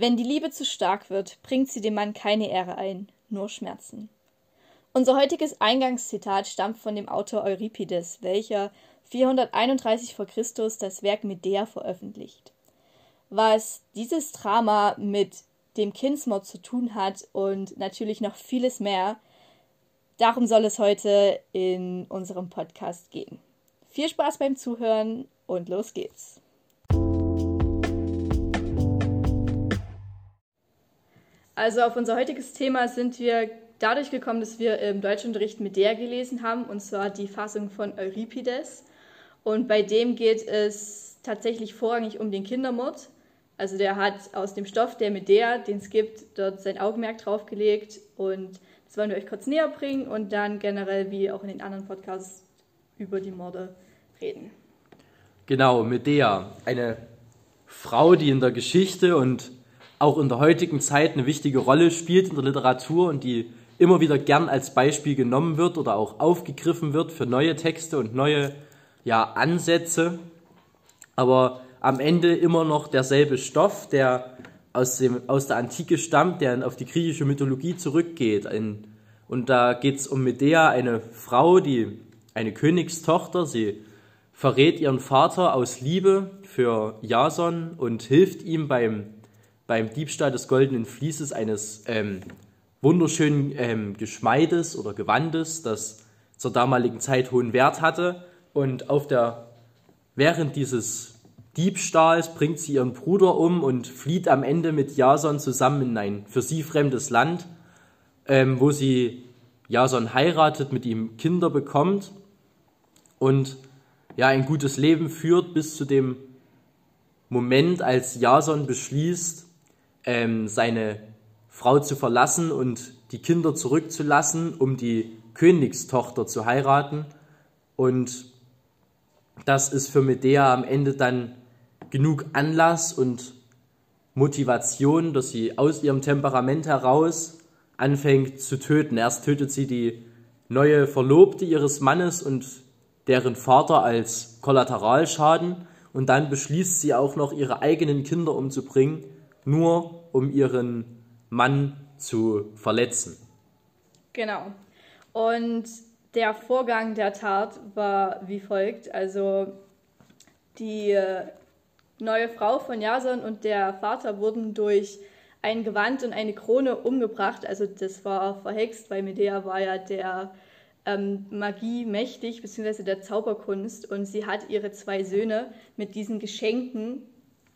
Wenn die Liebe zu stark wird, bringt sie dem Mann keine Ehre ein, nur Schmerzen. Unser heutiges Eingangszitat stammt von dem Autor Euripides, welcher 431 v. Chr. das Werk Medea veröffentlicht. Was dieses Drama mit dem Kindsmord zu tun hat und natürlich noch vieles mehr, darum soll es heute in unserem Podcast gehen. Viel Spaß beim Zuhören und los geht's. Also auf unser heutiges Thema sind wir dadurch gekommen, dass wir im Deutschunterricht Medea gelesen haben, und zwar die Fassung von Euripides. Und bei dem geht es tatsächlich vorrangig um den Kindermord. Also der hat aus dem Stoff der Medea, den es gibt, dort sein Augenmerk drauf gelegt. Und das wollen wir euch kurz näher bringen und dann generell, wie auch in den anderen Podcasts, über die Morde reden. Genau, Medea, eine Frau, die in der Geschichte und auch in der heutigen Zeit eine wichtige Rolle spielt in der Literatur und die immer wieder gern als Beispiel genommen wird oder auch aufgegriffen wird für neue Texte und neue ja, Ansätze, aber am Ende immer noch derselbe Stoff, der aus, dem, aus der Antike stammt, der auf die griechische Mythologie zurückgeht. Ein, und da geht es um Medea, eine Frau, die eine Königstochter, sie verrät ihren Vater aus Liebe für Jason und hilft ihm beim beim Diebstahl des goldenen Vlieses eines ähm, wunderschönen ähm, Geschmeides oder Gewandes, das zur damaligen Zeit hohen Wert hatte. Und auf der, während dieses Diebstahls bringt sie ihren Bruder um und flieht am Ende mit Jason zusammen in ein für sie fremdes Land, ähm, wo sie Jason heiratet, mit ihm Kinder bekommt und ja ein gutes Leben führt bis zu dem Moment, als Jason beschließt, ähm, seine Frau zu verlassen und die Kinder zurückzulassen, um die Königstochter zu heiraten. Und das ist für Medea am Ende dann genug Anlass und Motivation, dass sie aus ihrem Temperament heraus anfängt zu töten. Erst tötet sie die neue Verlobte ihres Mannes und deren Vater als Kollateralschaden und dann beschließt sie auch noch ihre eigenen Kinder umzubringen nur um ihren Mann zu verletzen. Genau. Und der Vorgang der Tat war wie folgt. Also die äh, neue Frau von Jason und der Vater wurden durch ein Gewand und eine Krone umgebracht. Also das war verhext, weil Medea war ja der ähm, Magie mächtig, beziehungsweise der Zauberkunst. Und sie hat ihre zwei Söhne mit diesen Geschenken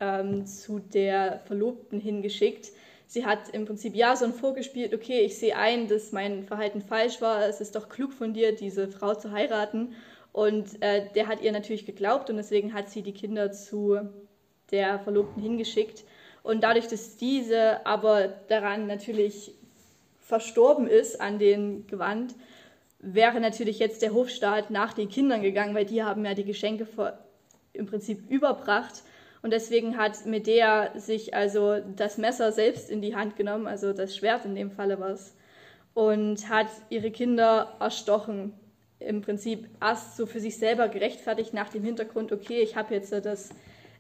ähm, zu der Verlobten hingeschickt. Sie hat im Prinzip ja so ein vorgespielt, okay, ich sehe ein, dass mein Verhalten falsch war, es ist doch klug von dir, diese Frau zu heiraten. Und äh, der hat ihr natürlich geglaubt und deswegen hat sie die Kinder zu der Verlobten hingeschickt. Und dadurch, dass diese aber daran natürlich verstorben ist, an den Gewand, wäre natürlich jetzt der Hofstaat nach den Kindern gegangen, weil die haben ja die Geschenke im Prinzip überbracht und deswegen hat Medea sich also das Messer selbst in die Hand genommen, also das Schwert in dem Falle war es, und hat ihre Kinder erstochen. Im Prinzip erst so für sich selber gerechtfertigt nach dem Hintergrund, okay, ich habe jetzt das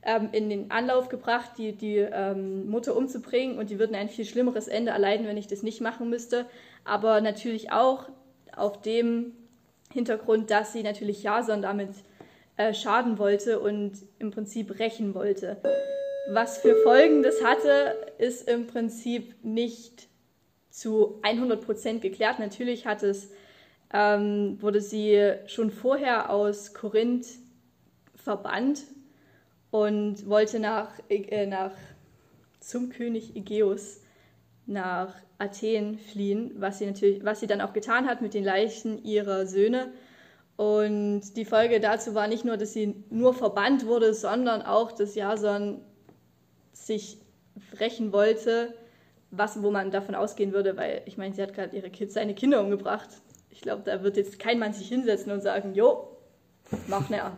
ähm, in den Anlauf gebracht, die, die ähm, Mutter umzubringen und die würden ein viel schlimmeres Ende erleiden, wenn ich das nicht machen müsste. Aber natürlich auch auf dem Hintergrund, dass sie natürlich Jason damit äh, schaden wollte und im Prinzip rächen wollte. Was für Folgen das hatte, ist im Prinzip nicht zu 100 Prozent geklärt. Natürlich hat es, ähm, wurde sie schon vorher aus Korinth verbannt und wollte nach, äh, nach zum König Ägeus nach Athen fliehen, was sie natürlich, was sie dann auch getan hat mit den Leichen ihrer Söhne und die Folge dazu war nicht nur, dass sie nur verbannt wurde, sondern auch, dass Jason sich rächen wollte, was, wo man davon ausgehen würde, weil ich meine, sie hat gerade ihre Kids, seine Kinder umgebracht. Ich glaube, da wird jetzt kein Mann sich hinsetzen und sagen, jo, mach näher.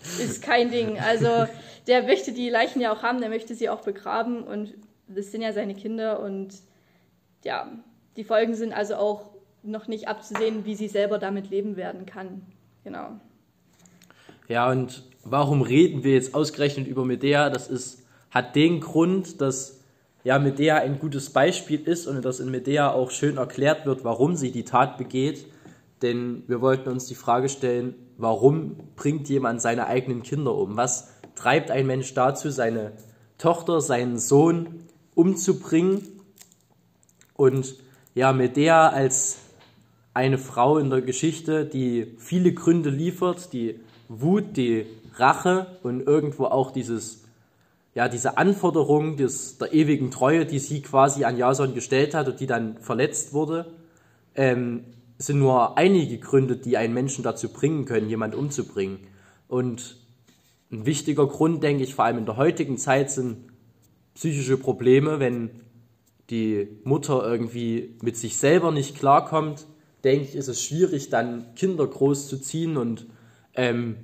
Ist kein Ding. Also der möchte die Leichen ja auch haben, der möchte sie auch begraben und das sind ja seine Kinder und ja, die Folgen sind also auch noch nicht abzusehen, wie sie selber damit leben werden kann. Genau. Ja, und warum reden wir jetzt ausgerechnet über Medea? Das ist, hat den Grund, dass ja, Medea ein gutes Beispiel ist und dass in Medea auch schön erklärt wird, warum sie die Tat begeht. Denn wir wollten uns die Frage stellen, warum bringt jemand seine eigenen Kinder um? Was treibt ein Mensch dazu, seine Tochter, seinen Sohn umzubringen? Und ja, Medea als eine Frau in der Geschichte, die viele Gründe liefert, die Wut, die Rache und irgendwo auch dieses, ja, diese Anforderung des, der ewigen Treue, die sie quasi an Jason gestellt hat und die dann verletzt wurde, ähm, sind nur einige Gründe, die einen Menschen dazu bringen können, jemanden umzubringen. Und ein wichtiger Grund, denke ich, vor allem in der heutigen Zeit, sind psychische Probleme, wenn die Mutter irgendwie mit sich selber nicht klarkommt, denke ich, ist es schwierig, dann Kinder groß zu ziehen und ähm,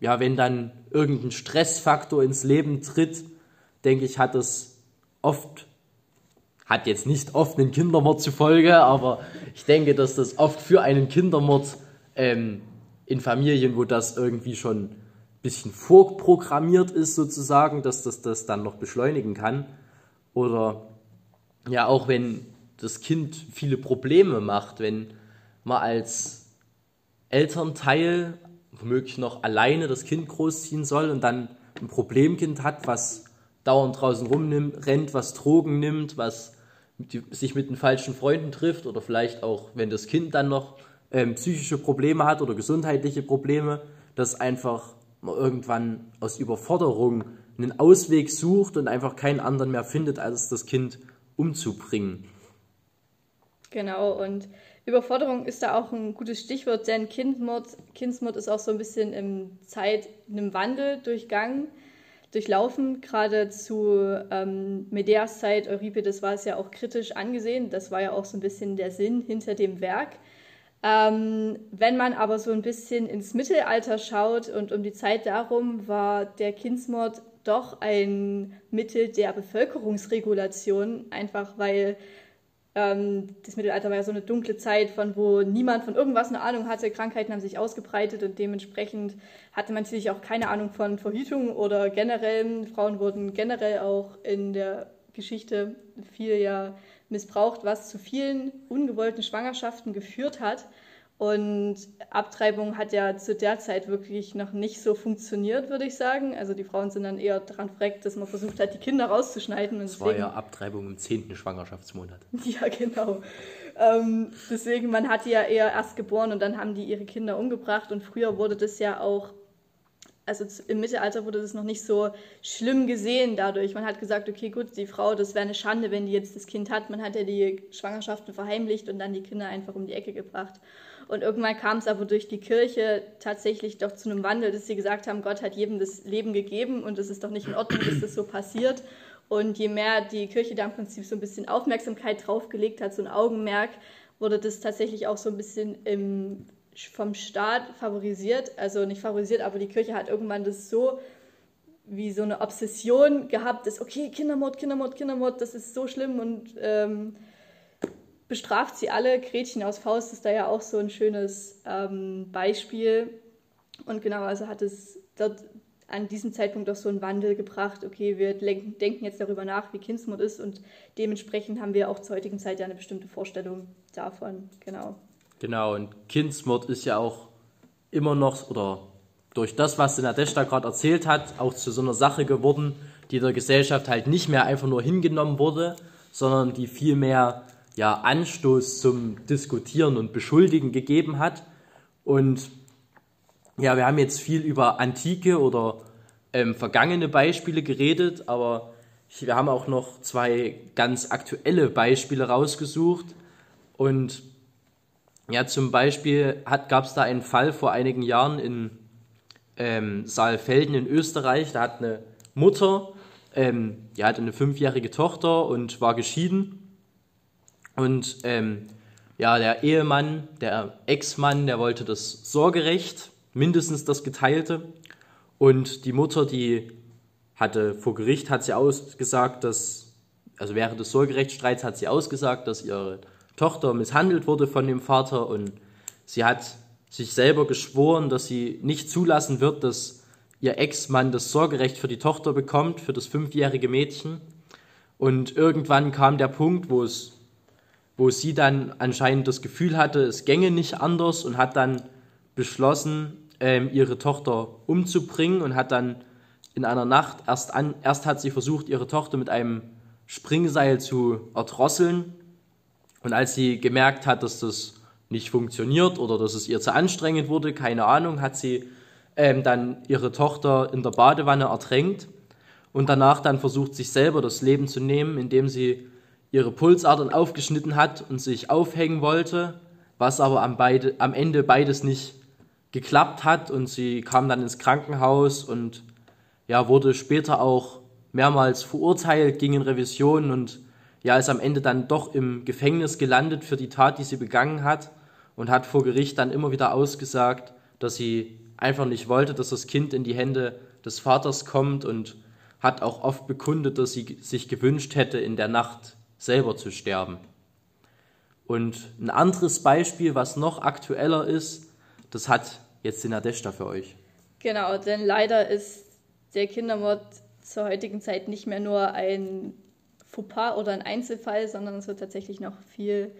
ja, wenn dann irgendein Stressfaktor ins Leben tritt, denke ich, hat das oft, hat jetzt nicht oft einen Kindermord zur Folge, aber ich denke, dass das oft für einen Kindermord ähm, in Familien, wo das irgendwie schon ein bisschen vorprogrammiert ist, sozusagen, dass das das dann noch beschleunigen kann. Oder ja, auch wenn das Kind viele Probleme macht, wenn man als Elternteil womöglich noch alleine das Kind großziehen soll und dann ein Problemkind hat, was dauernd draußen rumrennt, was Drogen nimmt, was sich mit den falschen Freunden trifft oder vielleicht auch, wenn das Kind dann noch ähm, psychische Probleme hat oder gesundheitliche Probleme, dass einfach man irgendwann aus Überforderung einen Ausweg sucht und einfach keinen anderen mehr findet, als das Kind umzubringen. Genau, und Überforderung ist da auch ein gutes Stichwort, denn Kindmord, Kindsmord ist auch so ein bisschen im Zeit, in einem Wandel durchgangen, durchlaufen. Gerade zu ähm, Medeas Zeit, Euripides war es ja auch kritisch angesehen. Das war ja auch so ein bisschen der Sinn hinter dem Werk. Ähm, wenn man aber so ein bisschen ins Mittelalter schaut und um die Zeit darum, war der Kindsmord doch ein Mittel der Bevölkerungsregulation, einfach weil ähm, das Mittelalter war ja so eine dunkle Zeit, von wo niemand von irgendwas eine Ahnung hatte. Krankheiten haben sich ausgebreitet und dementsprechend hatte man natürlich auch keine Ahnung von Verhütung oder generell. Frauen wurden generell auch in der Geschichte viel ja missbraucht, was zu vielen ungewollten Schwangerschaften geführt hat. Und Abtreibung hat ja zu der Zeit wirklich noch nicht so funktioniert, würde ich sagen. Also die Frauen sind dann eher dran verreckt, dass man versucht hat, die Kinder rauszuschneiden. Und das deswegen, war ja Abtreibung im zehnten Schwangerschaftsmonat. Ja, genau. Ähm, deswegen, man hat die ja eher erst geboren und dann haben die ihre Kinder umgebracht. Und früher wurde das ja auch, also im Mittelalter wurde das noch nicht so schlimm gesehen dadurch. Man hat gesagt, okay, gut, die Frau, das wäre eine Schande, wenn die jetzt das Kind hat. Man hat ja die Schwangerschaften verheimlicht und dann die Kinder einfach um die Ecke gebracht. Und irgendwann kam es aber durch die Kirche tatsächlich doch zu einem Wandel, dass sie gesagt haben, Gott hat jedem das Leben gegeben und es ist doch nicht in Ordnung, dass das so passiert. Und je mehr die Kirche da im Prinzip so ein bisschen Aufmerksamkeit draufgelegt hat, so ein Augenmerk, wurde das tatsächlich auch so ein bisschen im, vom Staat favorisiert. Also nicht favorisiert, aber die Kirche hat irgendwann das so wie so eine Obsession gehabt, dass okay, Kindermord, Kindermord, Kindermord, das ist so schlimm und ähm, bestraft sie alle. Gretchen aus Faust ist da ja auch so ein schönes ähm, Beispiel. Und genau, also hat es dort an diesem Zeitpunkt auch so einen Wandel gebracht. Okay, wir denken jetzt darüber nach, wie Kindsmord ist und dementsprechend haben wir auch zur heutigen Zeit ja eine bestimmte Vorstellung davon. Genau. Genau, und Kindsmord ist ja auch immer noch, oder durch das, was der Nadeshda gerade erzählt hat, auch zu so einer Sache geworden, die der Gesellschaft halt nicht mehr einfach nur hingenommen wurde, sondern die vielmehr ja, Anstoß zum Diskutieren und Beschuldigen gegeben hat. Und ja, wir haben jetzt viel über antike oder ähm, vergangene Beispiele geredet, aber wir haben auch noch zwei ganz aktuelle Beispiele rausgesucht. Und ja, zum Beispiel gab es da einen Fall vor einigen Jahren in ähm, Saalfelden in Österreich. Da hat eine Mutter, ähm, die hatte eine fünfjährige Tochter und war geschieden und ähm, ja, der Ehemann, der Ex-Mann, der wollte das Sorgerecht, mindestens das Geteilte. Und die Mutter, die hatte vor Gericht, hat sie ausgesagt, dass, also während des Sorgerechtsstreits hat sie ausgesagt, dass ihre Tochter misshandelt wurde von dem Vater und sie hat sich selber geschworen, dass sie nicht zulassen wird, dass ihr Ex-Mann das Sorgerecht für die Tochter bekommt, für das fünfjährige Mädchen. Und irgendwann kam der Punkt, wo es wo sie dann anscheinend das Gefühl hatte, es gänge nicht anders und hat dann beschlossen, ähm, ihre Tochter umzubringen und hat dann in einer Nacht erst an, erst hat sie versucht, ihre Tochter mit einem Springseil zu erdrosseln. Und als sie gemerkt hat, dass das nicht funktioniert oder dass es ihr zu anstrengend wurde, keine Ahnung, hat sie ähm, dann ihre Tochter in der Badewanne ertränkt und danach dann versucht, sich selber das Leben zu nehmen, indem sie ihre Pulsadern aufgeschnitten hat und sich aufhängen wollte, was aber am, beide, am Ende beides nicht geklappt hat und sie kam dann ins Krankenhaus und ja, wurde später auch mehrmals verurteilt, ging in Revision und ja, ist am Ende dann doch im Gefängnis gelandet für die Tat, die sie begangen hat und hat vor Gericht dann immer wieder ausgesagt, dass sie einfach nicht wollte, dass das Kind in die Hände des Vaters kommt und hat auch oft bekundet, dass sie sich gewünscht hätte, in der Nacht selber zu sterben. Und ein anderes Beispiel, was noch aktueller ist, das hat jetzt die Nadeshda für euch. Genau, denn leider ist der Kindermord zur heutigen Zeit nicht mehr nur ein Fauxpas oder ein Einzelfall, sondern es wird tatsächlich noch viel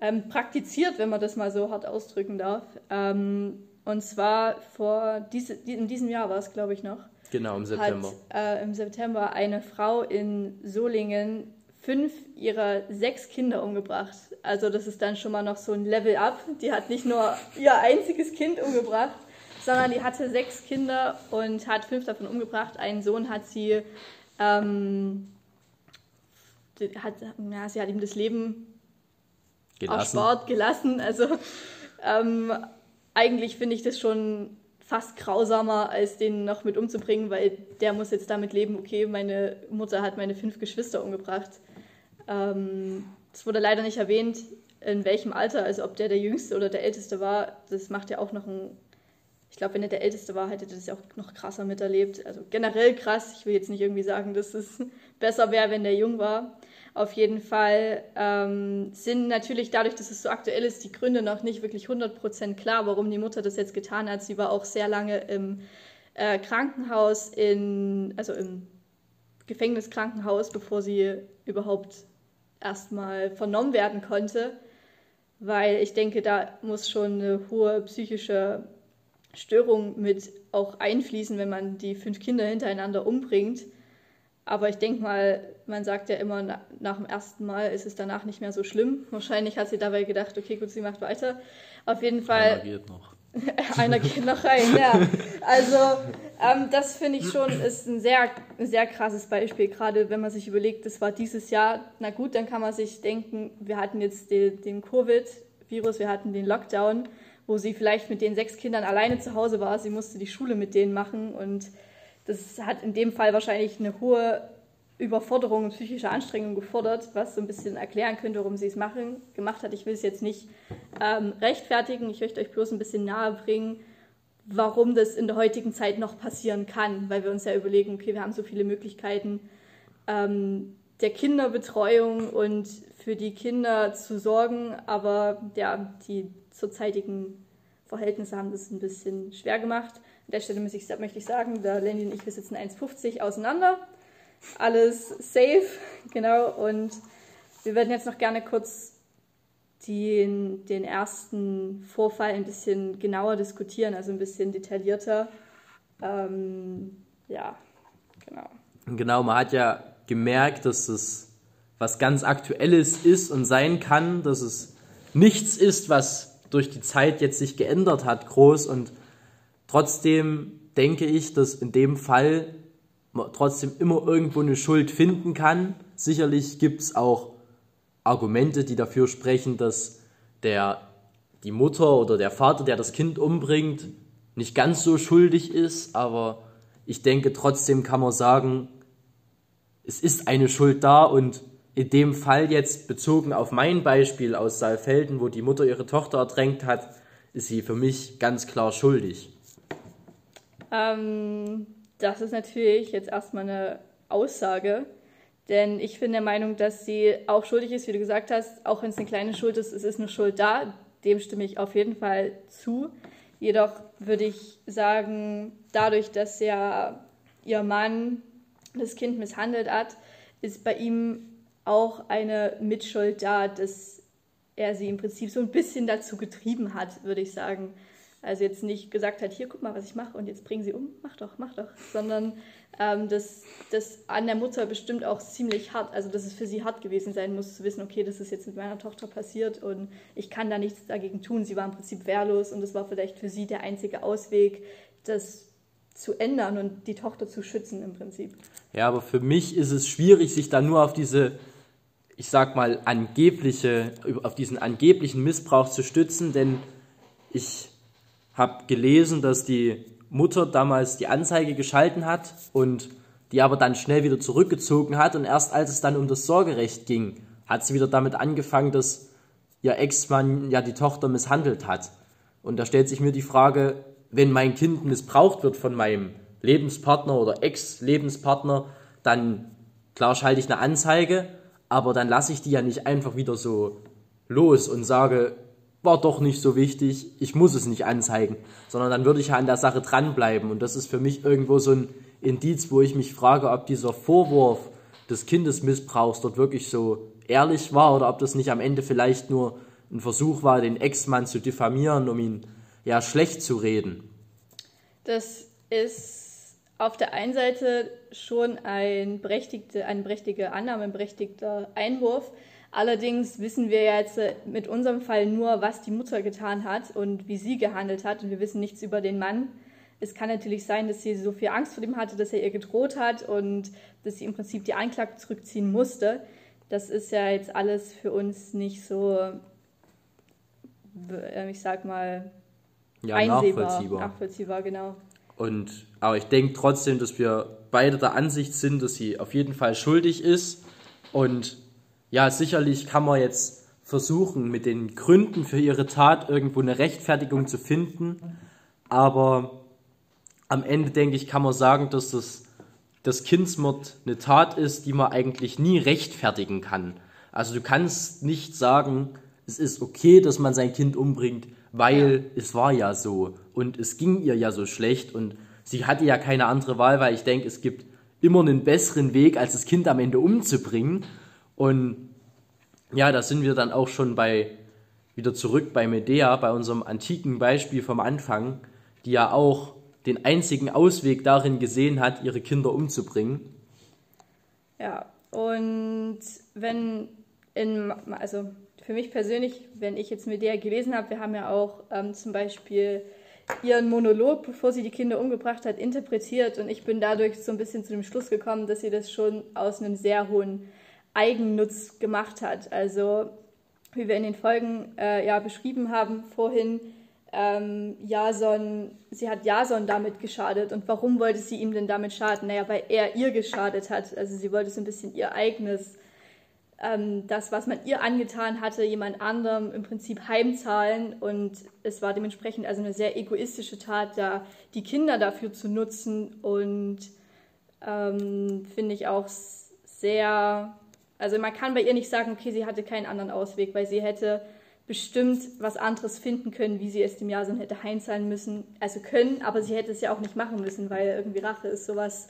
ähm, praktiziert, wenn man das mal so hart ausdrücken darf. Ähm, und zwar vor diese, in diesem Jahr war es, glaube ich, noch. Genau, im September. Hat äh, im September eine Frau in Solingen fünf ihrer sechs Kinder umgebracht. Also das ist dann schon mal noch so ein Level up. Die hat nicht nur ihr einziges Kind umgebracht, sondern die hatte sechs Kinder und hat fünf davon umgebracht. Einen Sohn hat sie, ähm, hat, ja, sie hat ihm das Leben gelassen. auf Sport gelassen. Also ähm, eigentlich finde ich das schon fast grausamer, als den noch mit umzubringen, weil der muss jetzt damit leben, okay, meine Mutter hat meine fünf Geschwister umgebracht. Ähm, es wurde leider nicht erwähnt, in welchem Alter, also ob der der Jüngste oder der Älteste war. Das macht ja auch noch ein. Ich glaube, wenn er der Älteste war, hätte er das ja auch noch krasser miterlebt. Also generell krass. Ich will jetzt nicht irgendwie sagen, dass es besser wäre, wenn der jung war. Auf jeden Fall ähm, sind natürlich dadurch, dass es so aktuell ist, die Gründe noch nicht wirklich 100% klar, warum die Mutter das jetzt getan hat. Sie war auch sehr lange im äh, Krankenhaus, in, also im Gefängniskrankenhaus, bevor sie überhaupt erstmal vernommen werden konnte, weil ich denke, da muss schon eine hohe psychische Störung mit auch einfließen, wenn man die fünf Kinder hintereinander umbringt. Aber ich denke mal, man sagt ja immer, nach dem ersten Mal ist es danach nicht mehr so schlimm. Wahrscheinlich hat sie dabei gedacht, okay, gut, sie macht weiter. Auf jeden Fall. Einer geht noch. Einer geht noch rein, ja. Also, ähm, das finde ich schon ist ein sehr, sehr krasses Beispiel, gerade wenn man sich überlegt, das war dieses Jahr. Na gut, dann kann man sich denken, wir hatten jetzt den, den Covid-Virus, wir hatten den Lockdown, wo sie vielleicht mit den sechs Kindern alleine zu Hause war. Sie musste die Schule mit denen machen und das hat in dem Fall wahrscheinlich eine hohe Überforderung und psychische Anstrengung gefordert, was so ein bisschen erklären könnte, warum sie es machen, gemacht hat. Ich will es jetzt nicht ähm, rechtfertigen, ich möchte euch bloß ein bisschen nahe bringen, warum das in der heutigen Zeit noch passieren kann, weil wir uns ja überlegen, okay, wir haben so viele Möglichkeiten ähm, der Kinderbetreuung und für die Kinder zu sorgen, aber ja, die zurzeitigen Verhältnisse haben das ein bisschen schwer gemacht. An der Stelle ich, möchte ich sagen, der Lenny und ich, wir sitzen 1,50 auseinander. Alles safe, genau. Und wir werden jetzt noch gerne kurz den, den ersten Vorfall ein bisschen genauer diskutieren, also ein bisschen detaillierter. Ähm, ja, genau. Genau, man hat ja gemerkt, dass es was ganz Aktuelles ist und sein kann, dass es nichts ist, was durch die Zeit jetzt sich geändert hat, groß. Und trotzdem denke ich, dass in dem Fall man trotzdem immer irgendwo eine Schuld finden kann. Sicherlich gibt es auch Argumente, die dafür sprechen, dass der, die Mutter oder der Vater, der das Kind umbringt, nicht ganz so schuldig ist, aber ich denke trotzdem kann man sagen, es ist eine Schuld da und in dem Fall jetzt bezogen auf mein Beispiel aus Saalfelden, wo die Mutter ihre Tochter ertränkt hat, ist sie für mich ganz klar schuldig. Ähm, das ist natürlich jetzt erstmal eine Aussage, denn ich bin der Meinung, dass sie auch schuldig ist, wie du gesagt hast, auch wenn es eine kleine Schuld ist, es ist eine Schuld da. Dem stimme ich auf jeden Fall zu. Jedoch würde ich sagen, dadurch, dass ja ihr Mann das Kind misshandelt hat, ist bei ihm auch eine Mitschuld da, dass er sie im Prinzip so ein bisschen dazu getrieben hat, würde ich sagen. Also jetzt nicht gesagt hat, hier guck mal, was ich mache und jetzt bringen sie um, mach doch, mach doch, sondern ähm, dass das an der Mutter bestimmt auch ziemlich hart, also dass es für sie hart gewesen sein muss, zu wissen, okay, das ist jetzt mit meiner Tochter passiert und ich kann da nichts dagegen tun. Sie war im Prinzip wehrlos und das war vielleicht für sie der einzige Ausweg, das zu ändern und die Tochter zu schützen im Prinzip. Ja, aber für mich ist es schwierig, sich da nur auf diese, ich sag mal, angebliche, auf diesen angeblichen Missbrauch zu stützen, denn ich habe gelesen, dass die Mutter damals die Anzeige geschalten hat und die aber dann schnell wieder zurückgezogen hat und erst als es dann um das Sorgerecht ging, hat sie wieder damit angefangen, dass ihr Ex-Mann ja die Tochter misshandelt hat. Und da stellt sich mir die Frage, wenn mein Kind missbraucht wird von meinem Lebenspartner oder Ex-Lebenspartner, dann klar schalte ich eine Anzeige, aber dann lasse ich die ja nicht einfach wieder so los und sage, war doch nicht so wichtig, ich muss es nicht anzeigen, sondern dann würde ich ja an der Sache dranbleiben. Und das ist für mich irgendwo so ein Indiz, wo ich mich frage, ob dieser Vorwurf des Kindesmissbrauchs dort wirklich so ehrlich war oder ob das nicht am Ende vielleicht nur ein Versuch war, den Ex-Mann zu diffamieren, um ihn ja schlecht zu reden. Das ist auf der einen Seite schon ein berechtigte, eine berechtigte Annahme, ein berechtigter Einwurf. Allerdings wissen wir jetzt mit unserem Fall nur, was die Mutter getan hat und wie sie gehandelt hat. Und wir wissen nichts über den Mann. Es kann natürlich sein, dass sie so viel Angst vor ihm hatte, dass er ihr gedroht hat und dass sie im Prinzip die Anklage zurückziehen musste. Das ist ja jetzt alles für uns nicht so, äh, ich sag mal, ja, einsehbar, nachvollziehbar. nachvollziehbar, genau. Und, aber ich denke trotzdem, dass wir beide der Ansicht sind, dass sie auf jeden Fall schuldig ist. Und ja, sicherlich kann man jetzt versuchen, mit den Gründen für ihre Tat irgendwo eine Rechtfertigung zu finden. Aber am Ende, denke ich, kann man sagen, dass das, das Kindsmord eine Tat ist, die man eigentlich nie rechtfertigen kann. Also du kannst nicht sagen, es ist okay, dass man sein Kind umbringt, weil ja. es war ja so und es ging ihr ja so schlecht und sie hatte ja keine andere Wahl, weil ich denke, es gibt immer einen besseren Weg, als das Kind am Ende umzubringen. Und ja, da sind wir dann auch schon bei wieder zurück bei Medea, bei unserem antiken Beispiel vom Anfang, die ja auch den einzigen Ausweg darin gesehen hat, ihre Kinder umzubringen. Ja, und wenn in, also für mich persönlich, wenn ich jetzt mit der gelesen habe, wir haben ja auch ähm, zum Beispiel ihren Monolog, bevor sie die Kinder umgebracht hat, interpretiert und ich bin dadurch so ein bisschen zu dem Schluss gekommen, dass sie das schon aus einem sehr hohen Eigennutz gemacht hat. Also wie wir in den Folgen äh, ja beschrieben haben vorhin, ähm, Jason, sie hat Jason damit geschadet. Und warum wollte sie ihm denn damit schaden? Naja, weil er ihr geschadet hat. Also sie wollte so ein bisschen ihr eigenes ähm, das, was man ihr angetan hatte, jemand anderem im Prinzip heimzahlen. Und es war dementsprechend also eine sehr egoistische Tat, da die Kinder dafür zu nutzen. Und ähm, finde ich auch sehr, also man kann bei ihr nicht sagen, okay, sie hatte keinen anderen Ausweg, weil sie hätte bestimmt was anderes finden können, wie sie es dem Jason hätte heimzahlen müssen, also können, aber sie hätte es ja auch nicht machen müssen, weil irgendwie Rache ist sowas,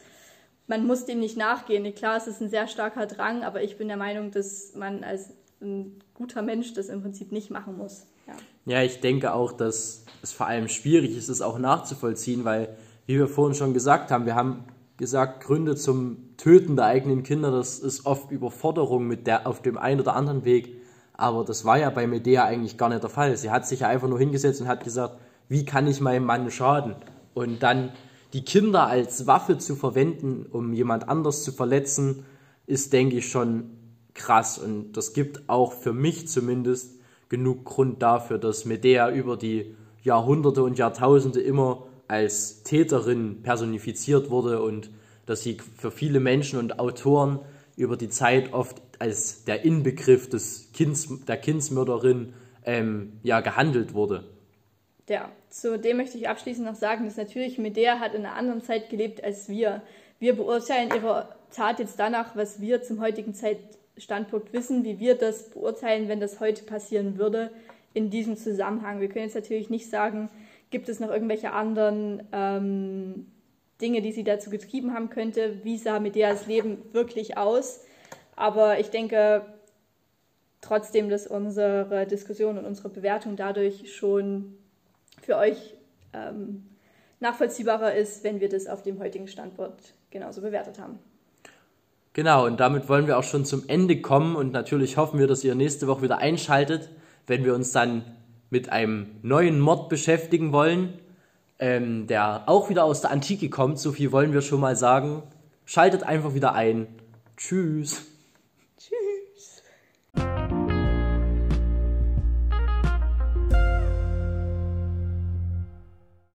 man muss dem nicht nachgehen. Klar, es ist ein sehr starker Drang, aber ich bin der Meinung, dass man als ein guter Mensch das im Prinzip nicht machen muss. Ja, ja ich denke auch, dass es vor allem schwierig ist, es auch nachzuvollziehen, weil, wie wir vorhin schon gesagt haben, wir haben gesagt, Gründe zum Töten der eigenen Kinder, das ist oft Überforderung mit der, auf dem einen oder anderen Weg. Aber das war ja bei Medea eigentlich gar nicht der Fall. Sie hat sich ja einfach nur hingesetzt und hat gesagt, wie kann ich meinem Mann schaden? Und dann die Kinder als Waffe zu verwenden, um jemand anders zu verletzen, ist, denke ich, schon krass. Und das gibt auch für mich zumindest genug Grund dafür, dass Medea über die Jahrhunderte und Jahrtausende immer als Täterin personifiziert wurde und dass sie für viele Menschen und Autoren über die Zeit oft als der Inbegriff des Kinds, der Kindsmörderin ähm, ja, gehandelt wurde. Ja, zu dem möchte ich abschließend noch sagen, dass natürlich Medea hat in einer anderen Zeit gelebt als wir. Wir beurteilen ihre Tat jetzt danach, was wir zum heutigen Zeitstandpunkt wissen, wie wir das beurteilen, wenn das heute passieren würde in diesem Zusammenhang. Wir können jetzt natürlich nicht sagen, gibt es noch irgendwelche anderen ähm, Dinge, die sie dazu getrieben haben könnte, wie sah Medeas Leben wirklich aus. Aber ich denke trotzdem, dass unsere Diskussion und unsere Bewertung dadurch schon für euch ähm, nachvollziehbarer ist, wenn wir das auf dem heutigen Standort genauso bewertet haben. Genau, und damit wollen wir auch schon zum Ende kommen und natürlich hoffen wir, dass ihr nächste Woche wieder einschaltet, wenn wir uns dann mit einem neuen Mord beschäftigen wollen, ähm, der auch wieder aus der Antike kommt. So viel wollen wir schon mal sagen. Schaltet einfach wieder ein. Tschüss.